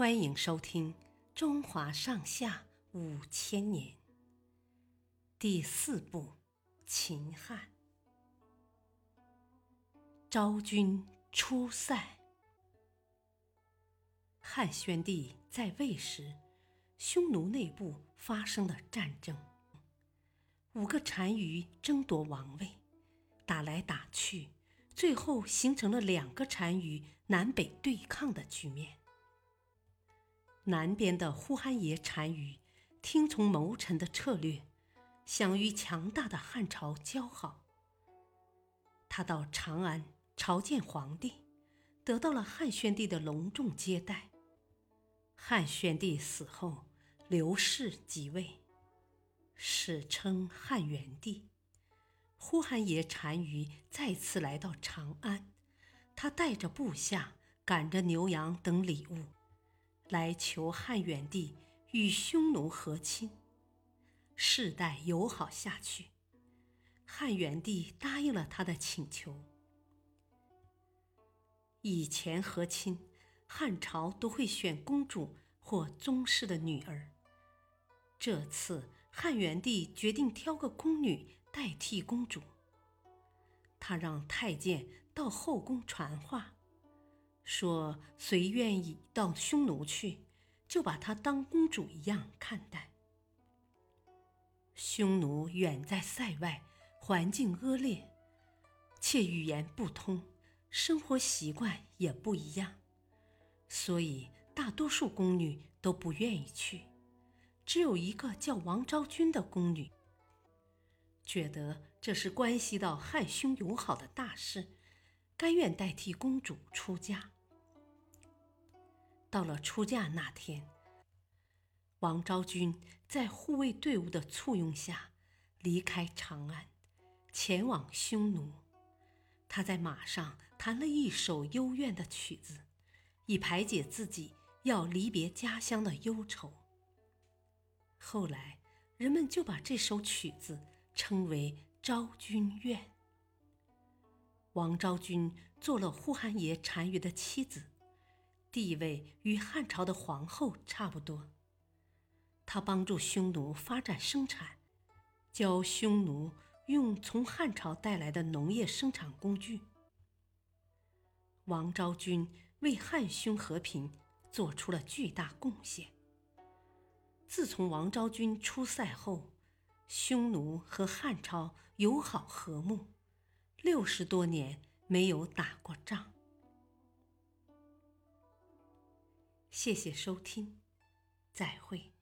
欢迎收听《中华上下五千年》第四部《秦汉》。昭君出塞。汉宣帝在位时，匈奴内部发生了战争，五个单于争夺王位，打来打去，最后形成了两个单于南北对抗的局面。南边的呼韩邪单于听从谋臣的策略，想与强大的汉朝交好。他到长安朝见皇帝，得到了汉宣帝的隆重接待。汉宣帝死后，刘氏即位，史称汉元帝。呼韩邪单于再次来到长安，他带着部下，赶着牛羊等礼物。来求汉元帝与匈奴和亲，世代友好下去。汉元帝答应了他的请求。以前和亲，汉朝都会选公主或宗室的女儿。这次汉元帝决定挑个宫女代替公主。他让太监到后宫传话。说谁愿意到匈奴去，就把她当公主一样看待。匈奴远在塞外，环境恶劣，且语言不通，生活习惯也不一样，所以大多数宫女都不愿意去。只有一个叫王昭君的宫女，觉得这是关系到汉匈友好的大事。甘愿代替公主出嫁。到了出嫁那天，王昭君在护卫队伍的簇拥下离开长安，前往匈奴。她在马上弹了一首幽怨的曲子，以排解自己要离别家乡的忧愁。后来，人们就把这首曲子称为《昭君怨》。王昭君做了呼韩邪单于的妻子，地位与汉朝的皇后差不多。她帮助匈奴发展生产，教匈奴用从汉朝带来的农业生产工具。王昭君为汉匈和平做出了巨大贡献。自从王昭君出塞后，匈奴和汉朝友好和睦。六十多年没有打过仗。谢谢收听，再会。